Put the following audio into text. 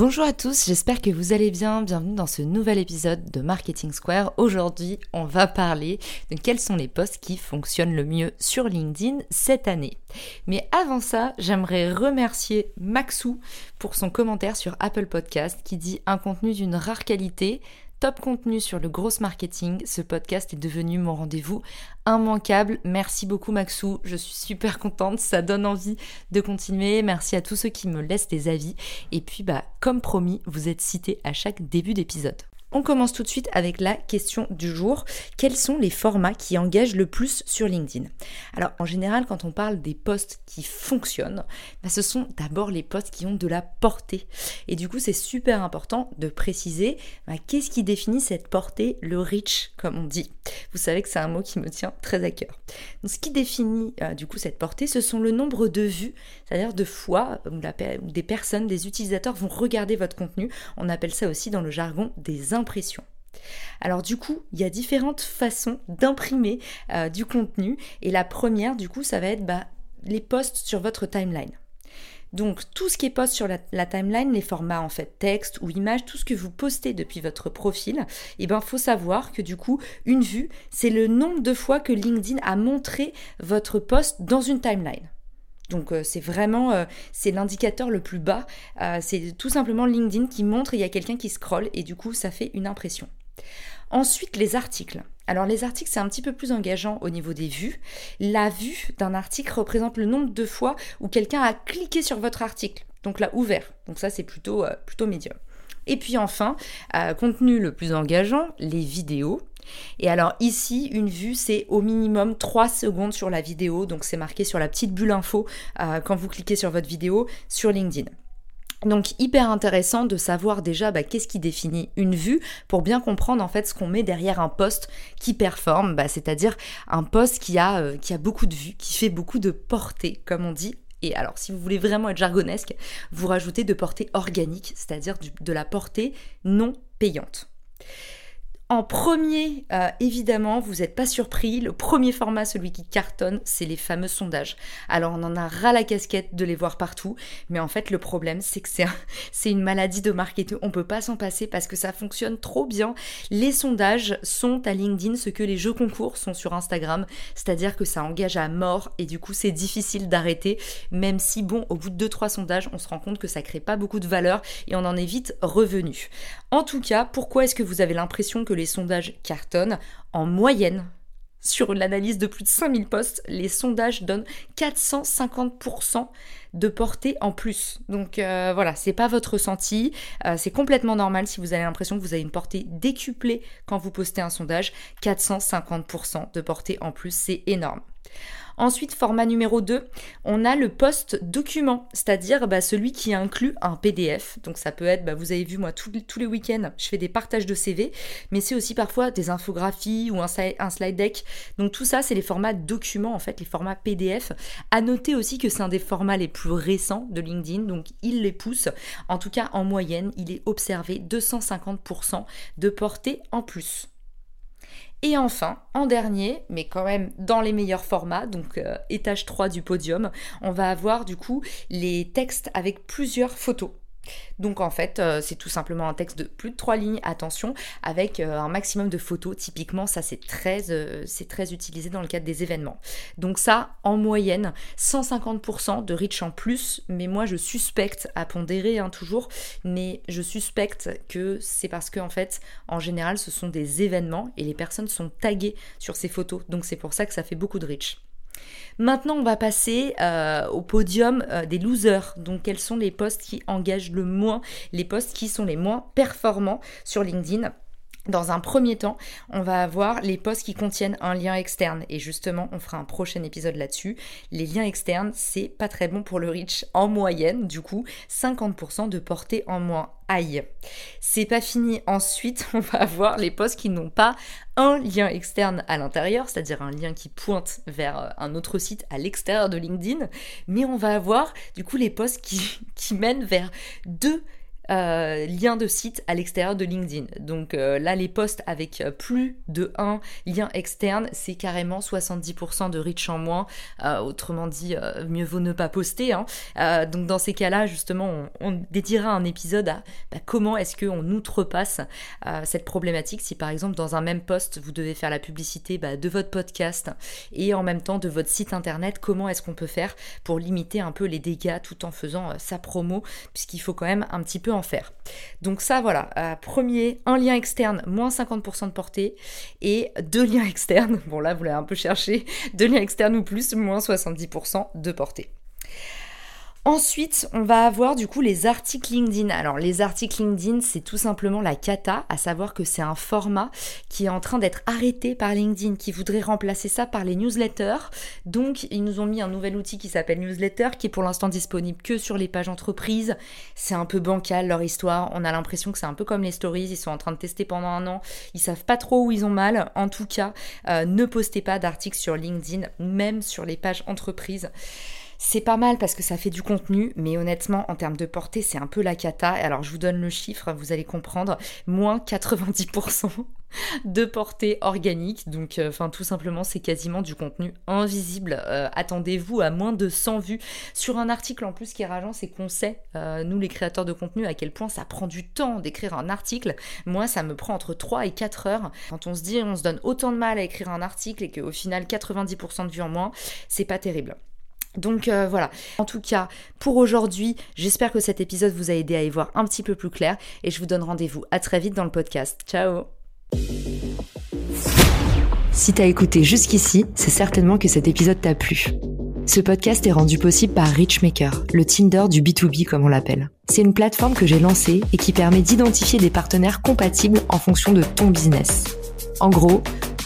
Bonjour à tous, j'espère que vous allez bien. Bienvenue dans ce nouvel épisode de Marketing Square. Aujourd'hui, on va parler de quels sont les posts qui fonctionnent le mieux sur LinkedIn cette année. Mais avant ça, j'aimerais remercier Maxou pour son commentaire sur Apple Podcast qui dit un contenu d'une rare qualité, top contenu sur le gros marketing. Ce podcast est devenu mon rendez-vous immanquable. Merci beaucoup Maxou, je suis super contente, ça donne envie de continuer. Merci à tous ceux qui me laissent des avis. Et puis bah comme promis, vous êtes cités à chaque début d'épisode. On commence tout de suite avec la question du jour. Quels sont les formats qui engagent le plus sur LinkedIn? Alors en général, quand on parle des posts qui fonctionnent, bah, ce sont d'abord les posts qui ont de la portée. Et du coup, c'est super important de préciser bah, qu'est-ce qui définit cette portée, le reach, comme on dit. Vous savez que c'est un mot qui me tient très à cœur. Ce qui définit euh, du coup cette portée, ce sont le nombre de vues, c'est-à-dire de fois où, des personnes, des utilisateurs vont regarder votre contenu. On appelle ça aussi dans le jargon des Alors du coup, il y a différentes façons d'imprimer euh, du contenu et la première, du coup, ça va être bah, les posts sur votre timeline. Donc tout ce qui est post sur la, timeline, les formats en fait texte ou image, tout ce que vous postez depuis votre profil, il eh ben faut savoir que du coup une vue, c'est le nombre de fois que LinkedIn a montré votre post dans une timeline. Donc euh, c'est vraiment euh, c'est l'indicateur le plus bas. Euh, c'est tout simplement LinkedIn qui montre il y a quelqu'un qui scrolle et du coup ça fait une impression. Ensuite les articles. Alors les articles c'est un petit peu plus engageant au niveau des vues. La vue d'un article représente le nombre de fois où quelqu'un a cliqué sur votre article. Donc là ouvert. Donc ça c'est plutôt plutôt médium. Et puis enfin, contenu le plus engageant, les vidéos. Et alors ici, une vue, c'est au minimum 3 secondes sur la vidéo, donc c'est marqué sur la petite bulle info euh, quand vous cliquez sur votre vidéo sur LinkedIn. Donc hyper intéressant de savoir déjà bah, qu'est-ce qui définit une vue pour bien comprendre en fait ce qu'on met derrière un poste qui performe, bah, c'est-à-dire un poste qui a, euh, qui a beaucoup de vues, qui fait beaucoup de portée comme on dit et alors, si vous voulez vraiment être jargonesque, vous rajoutez de portée organique, c'est-à-dire de la portée non payante. En premier, euh, évidemment, vous n'êtes pas surpris, le premier format, celui qui cartonne, c'est les fameux sondages. Alors on en a ras la casquette de les voir partout, mais en fait le problème c'est que c'est une maladie de marketing, on peut pas s'en passer parce que ça fonctionne trop bien. Les sondages sont à LinkedIn ce que les jeux concours sont sur Instagram, c'est-à-dire que ça engage à mort et du coup c'est difficile d'arrêter, même si bon, au bout de 2-3 sondages, on se rend compte que ça crée pas beaucoup de valeur et on en est vite revenu. En tout cas, pourquoi est-ce que vous avez l'impression que les sondages cartonnent en moyenne sur l'analyse de plus de 5000 postes, les sondages donnent 450% de portée en plus. Donc euh, voilà, c'est pas votre ressenti, euh, c'est complètement normal si vous avez l'impression que vous avez une portée décuplée quand vous postez un sondage, 450% de portée en plus, c'est énorme. Ensuite, format numéro 2, on a le post document, c'est-à-dire bah, celui qui inclut un PDF. Donc ça peut être, bah, vous avez vu moi tous, les week-ends, je fais des partages de CV, mais c'est aussi parfois des infographies ou un, slide deck. Donc tout ça, c'est les formats documents, en fait, les formats PDF. À noter aussi que c'est un des formats les plus récents de LinkedIn, donc il les pousse. En tout cas, en moyenne, il est observé 250% de portée en plus. Et enfin, en dernier, mais quand même dans les meilleurs formats, donc euh, étage 3 du podium, on va avoir du coup les textes avec plusieurs photos. Donc en fait, euh, c'est tout simplement un texte de plus de trois lignes, attention, avec euh, un maximum de photos. Typiquement, ça c'est très, euh, c'est très utilisé dans le cadre des événements. Donc ça, en moyenne, 150% de reach en plus, mais moi je suspecte, à pondérer hein, toujours, mais je suspecte que c'est parce que en fait, en général, ce sont des événements et les personnes sont taguées sur ces photos. Donc c'est pour ça que ça fait beaucoup de reach. Maintenant, on va passer euh, au podium euh, des losers. Donc, quels sont les postes qui engagent le moins, les postes qui sont les moins performants sur LinkedIn? Dans un premier temps, on va avoir les posts qui contiennent un lien externe et justement, on fera un prochain épisode là-dessus. Les liens externes, c'est pas très bon pour le reach en moyenne, du coup, 50% de portée en moins. Aïe. C'est pas fini. Ensuite, on va avoir les posts qui n'ont pas un lien externe à l'intérieur, c'est-à-dire un lien qui pointe vers euh, un autre site à l'extérieur de LinkedIn, mais on va avoir du coup les posts qui, qui mènent vers deux euh, lien de site à l'extérieur de LinkedIn. Donc euh, là, les posts avec euh, plus de un lien externe, c'est carrément 70% de reach en moins. autrement dit, mieux vaut ne pas poster. Hein. donc dans ces cas-là, justement, on, dédiera un épisode à bah, comment est-ce qu'on outrepasse cette problématique. Si par exemple, dans un même post, vous devez faire la publicité bah, de votre podcast et en même temps de votre site internet, comment est-ce qu'on peut faire pour limiter un peu les dégâts tout en faisant sa promo, puisqu'il faut quand même un petit peu en faire. Donc ça, voilà, euh, premier, un lien externe, moins 50% de portée, et deux liens externes, bon là vous l'avez un peu cherché, deux liens externes ou plus, moins 70% de portée. Ensuite, on va avoir du coup les articles LinkedIn. Alors les articles LinkedIn, c'est tout simplement la cata, à savoir que c'est un format qui est en train d'être arrêté par LinkedIn, qui voudrait remplacer ça par les newsletters. Donc ils nous ont mis un nouvel outil qui s'appelle Newsletter, qui est pour l'instant disponible que sur les pages entreprises. C'est un peu bancal leur histoire. On a l'impression que c'est un peu comme les stories. Ils sont en train de tester pendant un an. Ils savent pas trop où ils ont mal. En tout cas, euh, ne postez pas d'articles sur LinkedIn, même sur les pages entreprises. C'est pas mal parce que ça fait du contenu, mais honnêtement, en termes de portée, c'est un peu la cata. Alors, je vous donne le chiffre, vous allez comprendre. Moins 90% de portée organique. Donc, euh, enfin, tout simplement, c'est quasiment du contenu invisible. Euh, attendez-vous à moins de 100 vues sur un article en plus qui est rageant, c'est qu'on sait, euh, nous les créateurs de contenu, à quel point ça prend du temps d'écrire un article. Moi, ça me prend entre 3 et 4 heures. Quand on se dit, on se donne autant de mal à écrire un article et qu'au final, 90% de vues en moins, c'est pas terrible. Donc euh, voilà, en tout cas pour aujourd'hui, j'espère que cet épisode vous a aidé à y voir un petit peu plus clair et je vous donne rendez-vous à très vite dans le podcast. Ciao Si t'as écouté jusqu'ici, c'est certainement que cet épisode t'a plu. Ce podcast est rendu possible par Richmaker, le Tinder du B2B comme on l'appelle. C'est une plateforme que j'ai lancée et qui permet d'identifier des partenaires compatibles en fonction de ton business. En gros,